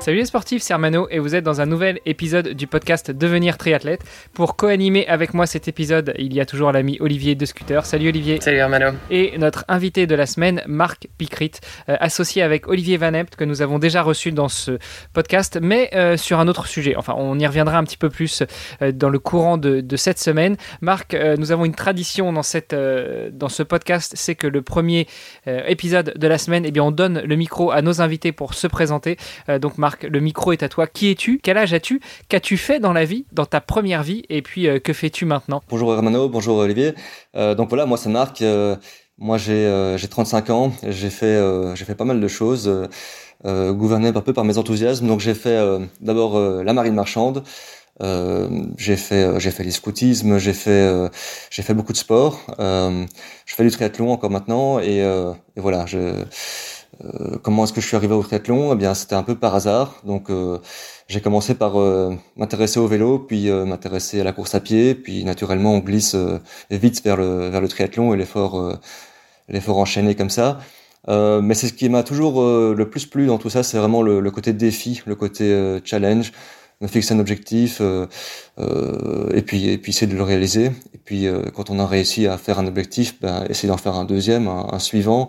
Salut les sportifs, c'est Armano et vous êtes dans un nouvel épisode du podcast Devenir triathlète. Pour co-animer avec moi cet épisode, il y a toujours l'ami Olivier de Scooter. Salut Olivier. Salut Armano. Et notre invité de la semaine, Marc Picrit, euh, associé avec Olivier Van Ept, que nous avons déjà reçu dans ce podcast, mais euh, sur un autre sujet. Enfin, on y reviendra un petit peu plus euh, dans le courant de, de cette semaine. Marc, nous avons une tradition dans, cette, dans ce podcast, c'est que le premier épisode de la semaine, eh bien, on donne le micro à nos invités pour se présenter. donc Marc, le micro est à toi. Qui es-tu? Quel âge as-tu? Qu'as-tu fait dans la vie, dans ta première vie? Et puis, euh, que fais-tu maintenant? Bonjour Hermano, bonjour Olivier. Euh, donc voilà, moi c'est Marc. Euh, moi j'ai euh, j'ai 35 ans. J'ai fait j'ai fait pas mal de choses, gouverné un peu par mes enthousiasmes. Donc j'ai fait d'abord la marine marchande. J'ai fait j'ai fait les scoutismes, j'ai fait j'ai fait beaucoup de sport. Je fais du triathlon encore maintenant et, et voilà. Je, euh, comment est-ce que je suis arrivé au triathlon? Eh bien, c'était un peu par hasard. Donc, euh, j'ai commencé par euh, m'intéresser au vélo, puis m'intéresser à la course à pied, puis naturellement, on glisse vite vers le vers le triathlon et l'effort l'effort enchaîné comme ça. Mais c'est ce qui m'a toujours le plus plu dans tout ça, c'est vraiment le, côté défi, le côté challenge, me fixer un objectif et puis et puis essayer de le réaliser. Et puis quand on a réussi à faire un objectif, ben, essayer d'en faire un deuxième, un suivant,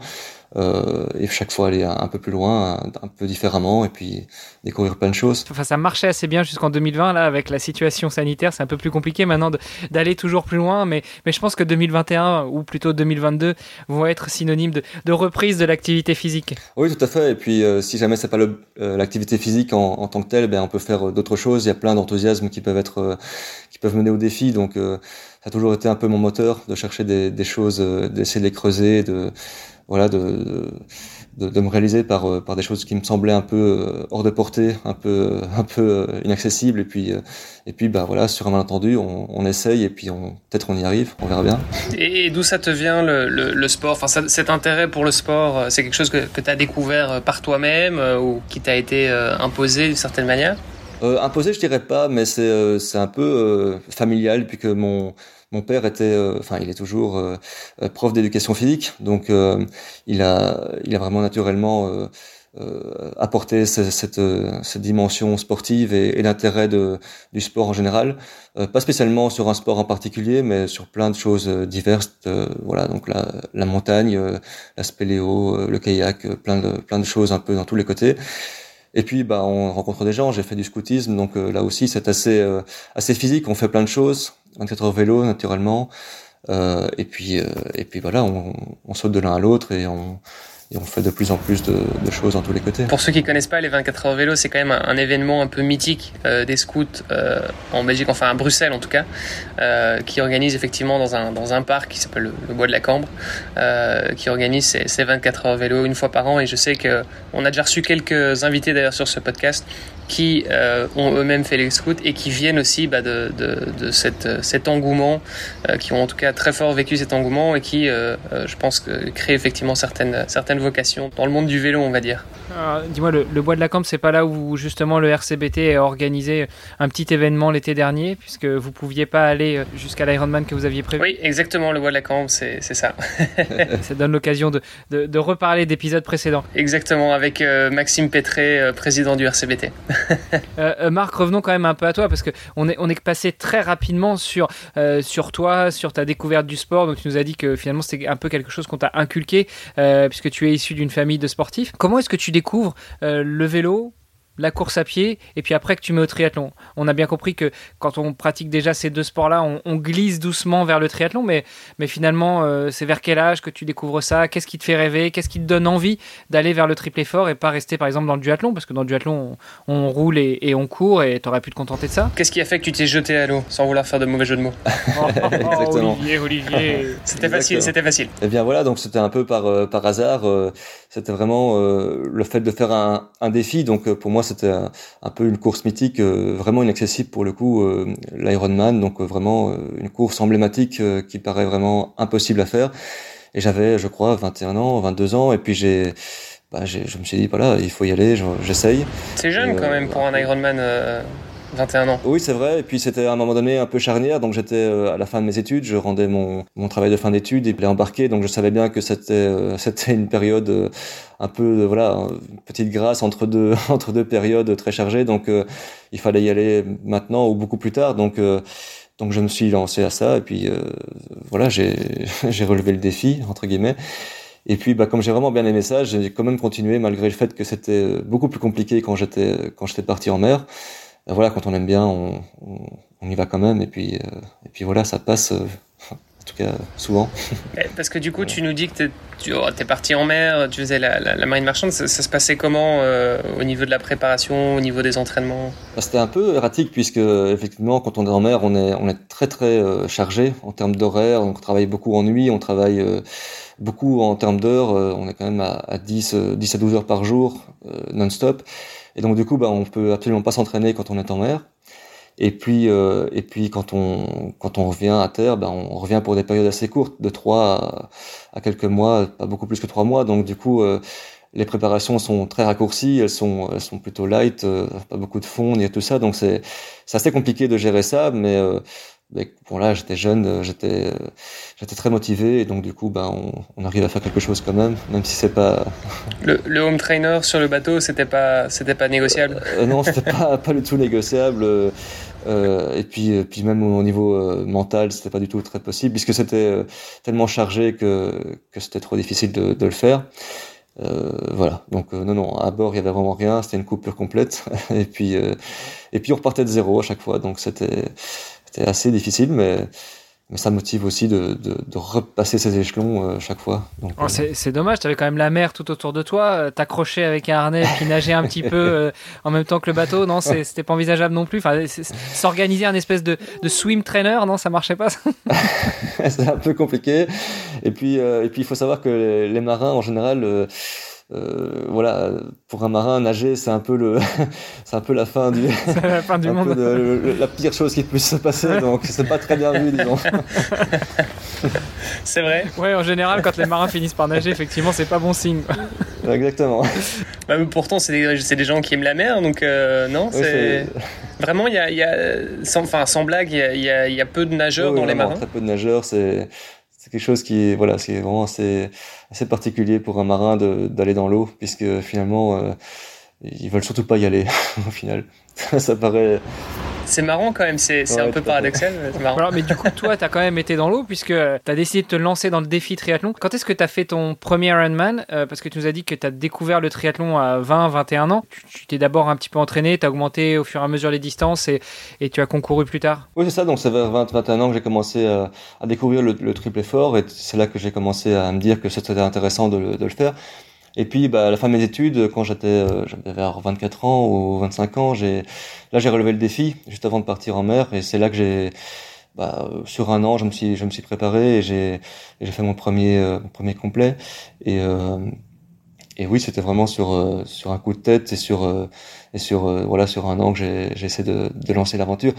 euh, et chaque fois aller un, un peu plus loin, un, un, peu différemment, et puis découvrir plein de choses. Enfin, ça marchait assez bien jusqu'en 2020. Là, avec la situation sanitaire, c'est un peu plus compliqué maintenant d'aller toujours plus loin. Mais, mais je pense que 2021 ou plutôt 2022 vont être synonymes de, de reprise de l'activité physique. Oui, tout à fait. Et puis, euh, si jamais c'est pas l'activité physique en, en, tant que telle, ben on peut faire d'autres choses. Il y a plein d'enthousiasmes qui peuvent être, euh, qui peuvent mener au défi. Donc, euh, ça a toujours été un peu mon moteur de chercher des, des choses, d'essayer de les creuser, de voilà, de, de, de, me réaliser par, par des choses qui me semblaient un peu hors de portée, un peu, un peu inaccessibles. Et puis, et puis bah, voilà, sur un malentendu, on, on essaye et puis peut-être on y arrive, on verra bien. Et, d'où ça te vient le, le, le sport? Enfin, ça, Cet intérêt pour le sport, c'est quelque chose que, que tu as découvert par toi-même ou qui t'a été imposé d'une certaine manière? Euh, imposé, je dirais pas, mais c'est euh, c'est un peu euh, familial puisque mon mon père était, enfin, il est toujours prof d'éducation physique, donc il a il a vraiment naturellement apporté cette, cette, cette, dimension sportive et, et l'intérêt du sport en général, pas spécialement sur un sport en particulier, mais sur plein de choses diverses. voilà, donc la la montagne, la spéléo, le kayak, plein de plein de choses un peu dans tous les côtés. Et puis, bah, on rencontre des gens. J'ai fait du scoutisme, donc euh, là aussi, c'est assez euh, assez physique. On fait plein de choses. 24 heures vélo, naturellement. Euh, et puis et puis voilà, on, on saute de l'un à l'autre et on et on fait de plus en plus de, de, choses dans tous les côtés. Pour ceux qui connaissent pas les 24 heures vélo, c'est quand même un, événement un peu mythique euh, des scouts euh, en Belgique, enfin à Bruxelles en tout cas, euh, qui organise effectivement dans un, dans un parc qui s'appelle le, le, Bois de la Cambre, euh, qui organise ces, ces, 24 heures vélo une fois par an. Et je sais que on a déjà reçu quelques invités d'ailleurs sur ce podcast qui euh, ont eux-mêmes fait les scouts et qui viennent aussi bah, de, de, de cette, cet engouement, euh, qui ont en tout cas très fort vécu cet engouement et qui, euh, je pense, que créent effectivement certaines, certaines vocations dans le monde du vélo, on va dire. Dis-moi, le, le, Bois de la Cambre, c'est pas là où justement le RCBT a organisé un petit événement l'été dernier, puisque vous pouviez pas aller jusqu'à l'Ironman que vous aviez prévu? Oui, exactement, le Bois de la Cambre, c'est ça. ça donne l'occasion de, de, de, reparler d'épisodes précédents. Exactement, avec Maxime Pétré, président du RCBT. euh, Marc, revenons quand même un peu à toi parce que on est, passé très rapidement sur, euh, sur toi, sur ta découverte du sport. Donc tu nous as dit que finalement c'était un peu quelque chose qu'on t'a inculqué euh, puisque tu es issu d'une famille de sportifs. Comment est-ce que tu découvres euh, le vélo la course à pied et puis après que tu mets au triathlon. On a bien compris que quand on pratique déjà ces deux sports-là, on, glisse doucement vers le triathlon, mais, mais finalement, euh, c'est vers quel âge que tu découvres ça? Qu'est-ce qui te fait rêver? Qu'est-ce qui te donne envie d'aller vers le triple effort et pas rester par exemple dans le duathlon? Parce que dans le duathlon, on, roule et, on court et tu aurais pu te contenter de ça. Qu'est-ce qui a fait que tu t'es jeté à l'eau sans vouloir faire de mauvais jeu de mots? Oh, Exactement. Olivier, Olivier. C'était facile, c'était facile. Et eh bien voilà, donc c'était un peu par, euh, par hasard. Euh, c'était vraiment le fait de faire un, un défi. Donc pour moi, c'était un, peu une course mythique, euh, vraiment inaccessible pour le coup, euh, l'Ironman. Donc euh, vraiment une course emblématique qui paraît vraiment impossible à faire. Et j'avais, je crois, 21 ans, 22 ans, et puis j'ai, bah, je me suis dit, voilà, il faut y aller, j'essaye. C'est jeune quand même pour un Ironman. 21 ans. Oui, c'est vrai. Et puis c'était à un moment donné un peu charnière. Donc j'étais euh, à la fin de mes études, je rendais mon, mon travail de fin d'études et puis embarqué. Donc je savais bien que c'était euh, c'était une période euh, un peu voilà une petite grâce entre deux entre deux périodes très chargées. Donc il fallait y aller maintenant ou beaucoup plus tard. Donc donc je me suis lancé à ça et puis voilà j'ai j'ai relevé le défi entre guillemets. Et puis, bah, comme j'ai vraiment bien aimé ça, j'ai quand même continué malgré le fait que c'était beaucoup plus compliqué quand j'étais quand j'étais parti en mer. Voilà, quand on aime bien, on, on, y va quand même. Et puis, euh, et puis voilà, ça passe. Euh, en tout cas, souvent. Parce que du coup, tu nous dis que tu oh, es parti en mer, tu faisais la, la, marine marchande. Ça, se passait comment euh, au niveau de la préparation, au niveau des entraînements? Bah, C'était un peu erratique puisque effectivement, quand on est en mer, on est, on est très très chargé en termes d'horaire. On travaille beaucoup en nuit, on travaille beaucoup en termes d'heures. on est quand même à, à 10, 10 à 12 heures par jour non-stop. Et donc du coup, bah, on peut absolument pas s'entraîner quand on est en mer. Et puis, euh, et puis quand on quand on revient à terre, bah, on revient pour des périodes assez courtes, de trois à, quelques mois, pas beaucoup plus que trois mois. Donc du coup, euh, les préparations sont très raccourcies, elles sont elles sont plutôt light, euh, pas beaucoup de fond et tout ça. Donc c'est c'est assez compliqué de gérer ça, mais euh, bon là j'étais jeune, euh, j'étais euh, j'étais très motivé et donc du coup ben on, on, arrive à faire quelque chose quand même, même si c'est pas. Le, le, home trainer sur le bateau c'était pas c'était pas négociable. Euh, non c'était pas pas du tout négociable. Euh, et puis puis même au niveau mental c'était pas du tout très possible puisque c'était tellement chargé que que c'était trop difficile de, de le faire. Euh, voilà, donc non, non, à bord il y avait vraiment rien, c'était une coupure complète, et puis et puis on repartait de zéro à chaque fois, donc c'était c'était assez difficile, mais, mais ça motive aussi de, de, de repasser ces échelons euh, chaque fois. Oh, euh, c'est dommage, tu avais quand même la mer tout autour de toi, euh, t'accrocher avec un harnais puis nager un petit peu en même temps que le bateau, non, c'était pas envisageable non plus. Enfin, s'organiser un espèce de, de, swim trainer, non, ça marchait pas. c'est un peu compliqué. Et puis, et puis il faut savoir que les, les marins en général euh, voilà, pour un marin, nager, c'est un peu le, c'est un peu la fin du, la fin du monde, la pire chose qui puisse se passer. donc c'est pas très bien vu, disons. c'est vrai. Ouais, en général, quand les marins finissent par nager, effectivement, c'est pas bon signe. Exactement. Bah, pourtant, c'est des, des, gens qui aiment la mer, donc euh, non, c'est vraiment il y a, y a, sans, enfin, sans blague, il y a, y a, peu de nageurs dans les marins. Très peu de nageurs, c'est c'est quelque chose qui est voilà c'est vraiment assez assez particulier pour un marin d'aller dans l'eau puisque finalement euh, ils veulent surtout pas y aller au final. Ça paraît c'est marrant quand même, c'est un peu paradoxal. Mais, mais du coup, toi, tu as quand même été dans l'eau puisque tu as décidé de te lancer dans le défi triathlon. Quand est-ce que tu as fait ton premier Ironman euh, Parce que tu nous as dit que tu as découvert le triathlon à 20, 21 ans. Tu t'es d'abord un petit peu entraîné, tu as augmenté au fur et à mesure les distances et, et tu as concouru plus tard. Oui, c'est ça. Donc, c'est vers 20, 21 ans que j'ai commencé à, à, découvrir le, le triple effort et c'est là que j'ai commencé à me dire que c'était intéressant de le faire. Et puis, bah, à la fin de mes études, quand j'étais, euh, j'avais vers 24 ans ou 25 ans, j'ai, là, j'ai relevé le défi juste avant de partir en mer, et c'est là que j'ai, bah, sur un an, je me suis, je me suis préparé et j'ai, j'ai fait mon premier, euh, premier complet. Et, euh, et oui, c'était vraiment sur, euh, sur un coup de tête et sur, et sur, voilà, sur un an que j'ai, j'ai essayé de, de lancer l'aventure.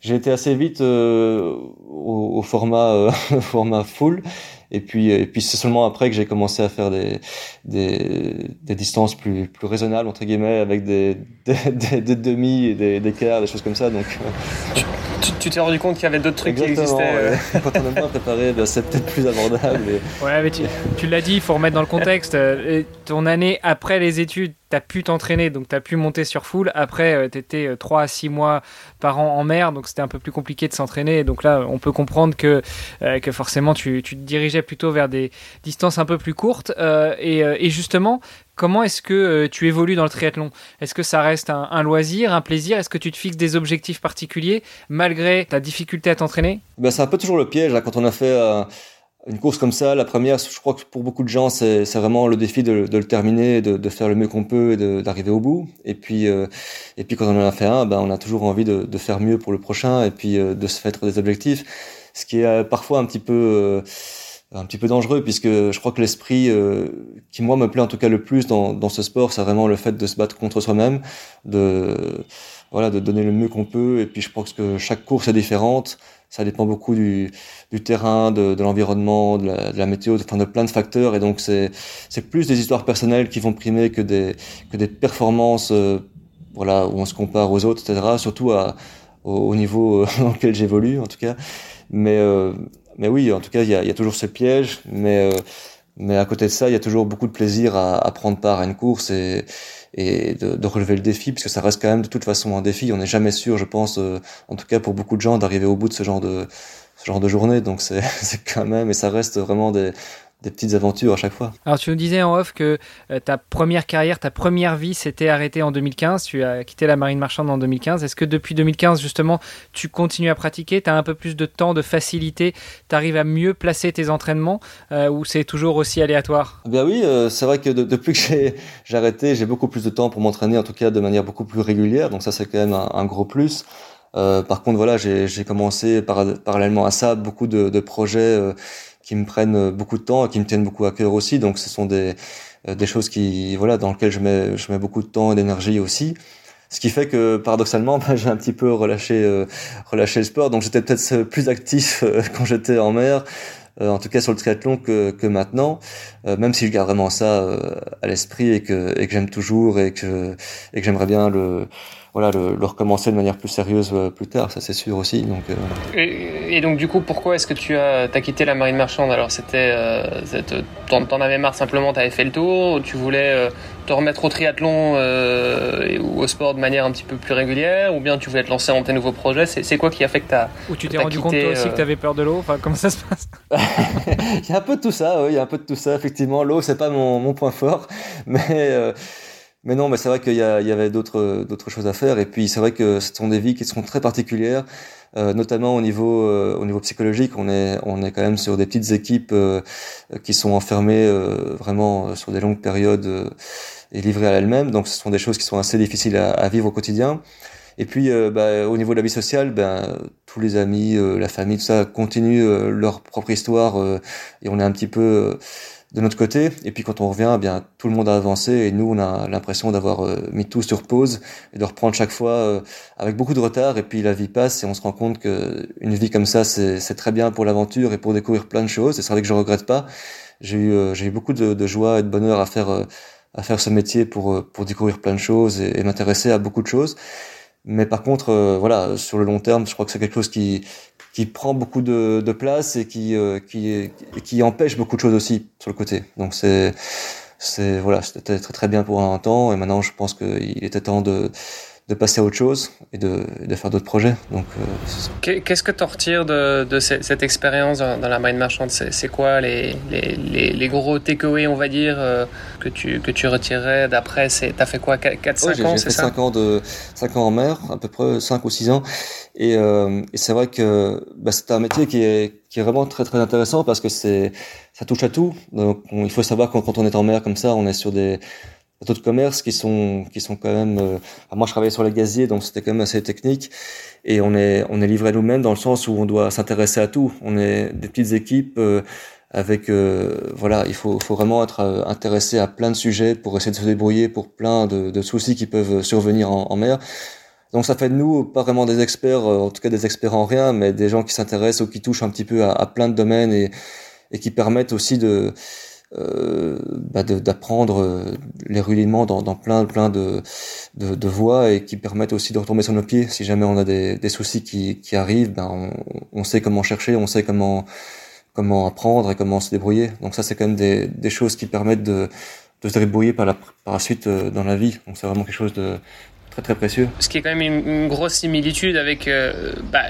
J'ai été assez vite au, au, format, format full et puis, et puis c'est seulement après que j'ai commencé à faire des, des, des, distances plus, plus raisonnables, entre guillemets, avec des, des, des, demi et des, des quarts, des choses comme ça. Donc, tu t'es rendu compte qu'il y avait d'autres trucs qui existaient. Euh. Quand on est pas préparé, ben, c'est peut-être plus abordable. Ouais, mais tu, tu l'as dit, il faut remettre dans le contexte. Euh, ton année après les études, tu as pu t'entraîner, donc tu as pu monter sur full. Après, euh, tu étais 3 à 6 mois par an en mer, donc c'était un peu plus compliqué de s'entraîner. Donc là, on peut comprendre que, que forcément, tu, tu, te dirigeais plutôt vers des distances un peu plus courtes. et, et justement, Comment est-ce que tu évolues dans le triathlon? Est-ce que ça reste un, loisir, un plaisir? Est-ce que tu te fixes des objectifs particuliers malgré ta difficulté à t'entraîner? Ben, C'est un peu toujours le piège. Quand on a fait une course comme ça, la première, je crois que pour beaucoup de gens, c'est vraiment le défi de, le terminer, de, faire le mieux qu'on peut et d'arriver au bout. Et puis, euh, et puis quand on en a fait un, ben, on a toujours envie de, faire mieux pour le prochain et puis euh, de se mettre des objectifs, ce qui est euh, parfois un petit peu un petit peu dangereux puisque je crois que l'esprit qui moi me plaît en tout cas le plus dans, dans ce sport, c'est vraiment le fait de se battre contre soi-même, de voilà, de donner le mieux qu'on peut. Et puis je pense que chaque course est différente ça dépend beaucoup du, du terrain, de, de l'environnement, de, de la, météo, enfin de plein de facteurs. Et donc c'est c'est plus des histoires personnelles qui vont primer que des que des performances, euh, voilà, où on se compare aux autres, etc. Surtout à, au, niveau euh, dans lequel j'évolue, en tout cas. Mais euh, mais oui, en tout cas, il y a, y a toujours ce piège, mais mais à côté de ça, il y a toujours beaucoup de plaisir à, à prendre part à une course et et de, de, relever le défi, puisque ça reste quand même de toute façon un défi. On n'est jamais sûr, je pense, euh, en tout cas pour beaucoup de gens, d'arriver au bout de ce genre de ce genre de journée. Donc c'est quand même et ça reste vraiment des des petites aventures à chaque fois. Alors tu nous disais en off que euh, ta première carrière, ta première vie s'était arrêtée en 2015, tu as quitté la marine marchande en 2015. Est-ce que depuis 2015 justement tu continues à pratiquer, tu as un peu plus de temps, de facilité, tu arrives à mieux placer tes entraînements euh, ou c'est toujours aussi aléatoire? Eh Bien oui, euh, c'est vrai que depuis que j'ai arrêté, j'ai beaucoup plus de temps pour m'entraîner, en tout cas de manière beaucoup plus régulière, donc ça c'est quand même un, gros plus. Par contre voilà, j'ai commencé parallèlement à ça beaucoup de, de projets qui me prennent euh, beaucoup de temps et qui me tiennent beaucoup à cœur aussi. Donc ce sont des, euh, des choses qui voilà dans lesquelles je mets je mets beaucoup de temps et d'énergie aussi. Ce qui fait que paradoxalement, ben, j'ai un petit peu relâché euh, relâché le sport. Donc j'étais peut-être plus actif quand j'étais en mer, en tout cas sur le triathlon que, que maintenant. Même si je garde vraiment ça à l'esprit et que et que j'aime toujours et que et que j'aimerais bien le voilà, le, le, recommencer de manière plus sérieuse euh, plus tard, ça c'est sûr aussi. Donc, euh, et, et, donc du coup, pourquoi est-ce que tu as, as, quitté la marine marchande? Alors c'était, euh, t'en avais marre simplement, t'avais fait le tour, tu voulais euh, te remettre au triathlon euh, ou au sport de manière un petit peu plus régulière, ou bien tu voulais te lancer dans tes nouveaux projets? C'est quoi qui a fait que t'as Ou tu t'es rendu compte toi aussi que t'avais peur de l'eau? Enfin, comment ça se passe? Il y a un peu de tout ça, oui, il y a un peu de tout ça. Effectivement, l'eau c'est pas mon, mon, point fort, mais mais non, mais c'est vrai qu'il y, y avait d'autres d'autres choses à faire. Et puis c'est vrai que ce sont des vies qui sont très particulières, euh, notamment au niveau euh, au niveau psychologique. On est on est quand même sur des petites équipes euh, qui sont enfermées euh, vraiment sur des longues périodes et livrées à elles-mêmes. Donc ce sont des choses qui sont assez difficiles à, à vivre au quotidien. Et puis bah, au niveau de la vie sociale, ben tous les amis, la famille, tout ça continuent leur propre histoire et on est un petit peu de notre côté. Et puis quand on revient, eh bien tout le monde a avancé et nous on a l'impression d'avoir euh, mis tout sur pause et de reprendre chaque fois euh, avec beaucoup de retard. Et puis la vie passe et on se rend compte que une vie comme ça c'est très bien pour l'aventure et pour découvrir plein de choses. Et c'est vrai que je regrette pas. J'ai eu euh, j'ai eu beaucoup de, de, joie et de bonheur à faire à faire ce métier pour pour découvrir plein de choses et, et m'intéresser à beaucoup de choses. Mais par contre, voilà, sur le long terme, je crois que c'est quelque chose qui qui prend beaucoup de, de place et qui, euh, qui, qui empêche beaucoup de choses aussi sur le côté. Donc c'est c'est voilà, c'était très très bien pour un temps et maintenant je pense qu'il était temps de de passer à autre chose et de, de faire d'autres projets. Donc, euh, Qu'est-ce que tu en retires de, de cette, expérience dans, la marine marchande? C'est quoi les, les, les, gros takeaways, on va dire, euh, que, tu, que tu retirerais d'après Tu as fait quoi 4-5 ans, c'est ça? 5 ans, de, 5 ans en mer, à peu près 5 ou 6 ans. Et, euh, et c'est vrai que bah, c'est un métier qui est, qui est vraiment très très intéressant parce que c'est ça touche à tout. Donc il faut savoir quand, quand on est en mer comme ça, on est sur des bateaux de commerce qui sont qui sont quand même euh, moi je travaillais sur les gaziers donc c'était quand même assez technique. Et on est on est livré nous-mêmes dans le sens où on doit s'intéresser à tout. On est des petites équipes euh, avec euh, voilà il faut faut vraiment être intéressé à plein de sujets pour essayer de se débrouiller pour plein de, de soucis qui peuvent survenir en, en, mer. Donc ça fait de nous pas vraiment des experts en tout cas des experts en rien mais des gens qui s'intéressent ou qui touchent un petit peu à, à plein de domaines et et qui permettent aussi de euh, bah d'apprendre euh, les rudiments dans, dans, plein plein de, de, voies et qui permettent aussi de retomber sur nos pieds. Si jamais on a des, des soucis qui, qui arrivent ben on, on, sait comment chercher on sait comment comment apprendre et comment se débrouiller. Donc ça c'est quand même des, des choses qui permettent de, de se débrouiller par la, par la suite euh, dans la vie. Donc c'est vraiment quelque chose de très très précieux. Ce qui est quand même une, grosse similitude avec euh, bah,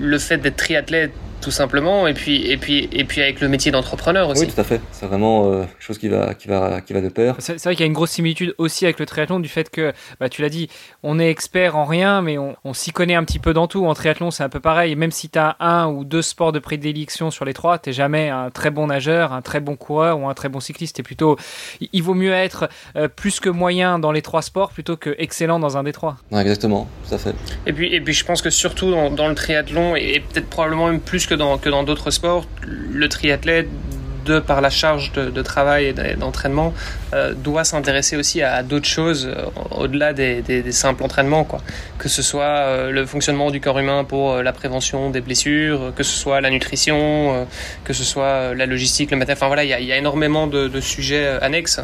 le fait d'être triathlète tout simplement. Et puis, et puis, et puis avec le métier d'entrepreneur aussi. Oui, tout à fait. C'est vraiment euh, quelque chose qui va, qui va, qui va de pair. C'est vrai qu'il y a une grosse similitude aussi avec le triathlon du fait que, bah, tu l'as dit, on est expert en rien, mais on, on s'y connaît un petit peu dans tout. En triathlon, c'est un peu pareil. Même si tu as un ou deux sports de prédilection sur les trois, t'es jamais un très bon nageur, un très bon coureur ou un très bon cycliste. Et plutôt, il vaut mieux être euh, plus que moyen dans les trois sports plutôt que excellent dans un des trois. exactement, tout à fait. Et puis, et puis, je pense que surtout dans, dans le triathlon et peut-être probablement même plus que dans que dans d'autres sports, le triathlète de par la charge de, travail et d'entraînement, euh, doit s'intéresser aussi à, d'autres choses euh, au-delà des, simples entraînements. Quoi. Que ce soit euh, le fonctionnement du corps humain pour la prévention des blessures, que ce soit la nutrition, que ce soit la logistique, le matin. Enfin voilà, il y, a, énormément de, sujets annexes.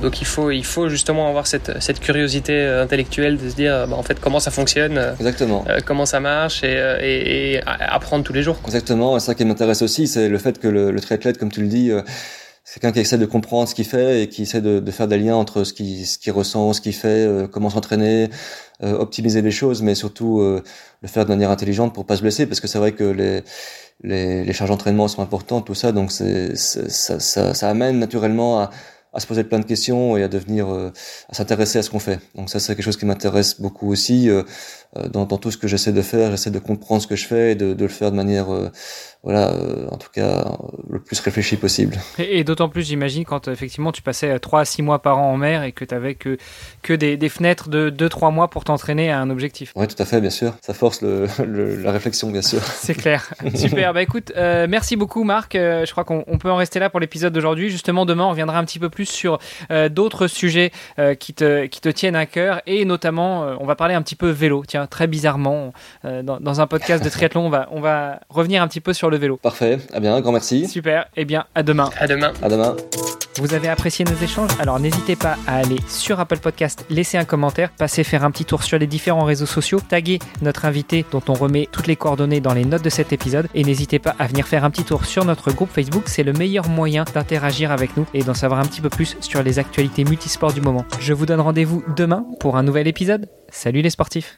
Donc il faut, il faut justement avoir cette, cette curiosité intellectuelle de se dire bah, en fait comment ça fonctionne, Exactement. comment ça marche et, et, apprendre tous les jours. Exactement, et ça qui m'intéresse aussi, c'est le fait que le, le triathlète, comme tu le dis, c'est quelqu'un qui essaie de comprendre ce qu'il fait et qui essaie de, de, faire des liens entre ce qu'il ce ressent, ce qu'il fait, euh, comment s'entraîner, euh, optimiser les choses, mais surtout euh, le faire de manière intelligente pour pas se blesser, parce que c'est vrai que les, les, les charges d'entraînement sont importantes, tout ça, donc c'est ça, ça, ça, amène naturellement à, à se poser plein de questions et à devenir à s'intéresser à ce qu'on fait. Donc ça c'est quelque chose qui m'intéresse beaucoup aussi dans, dans, tout ce que j'essaie de faire. J'essaie de comprendre ce que je fais et de, de le faire de manière voilà, euh, en tout cas, le plus réfléchi possible. Et, d'autant plus, j'imagine, quand effectivement tu passais 3 à 6 mois par an en mer et que tu avais que, que des, des fenêtres de 2-3 mois pour t'entraîner à un objectif. Oui, tout à fait, bien sûr. Ça force le, la réflexion, bien sûr. C'est clair. Super. bah écoute, euh, merci beaucoup, Marc. Euh, je crois qu'on peut en rester là pour l'épisode d'aujourd'hui. Justement, demain, on reviendra un petit peu plus sur d'autres sujets qui, te, qui te tiennent à cœur et notamment, on va parler un petit peu vélo. Tiens, très bizarrement, dans, dans, un podcast de triathlon, on va, on va revenir un petit peu sur le vélo. Parfait, à bien, grand merci. Super, et eh bien à demain. À demain. À demain. Vous avez apprécié nos échanges? Alors n'hésitez pas à aller sur Apple Podcast, laisser un commentaire, passer faire un petit tour sur les différents réseaux sociaux, taguer notre invité dont on remet toutes les coordonnées dans les notes de cet épisode et n'hésitez pas à venir faire un petit tour sur notre groupe Facebook, c'est le meilleur moyen d'interagir avec nous et d'en savoir un petit peu plus sur les actualités multisports du moment. Je vous donne rendez-vous demain pour un nouvel épisode. Salut les sportifs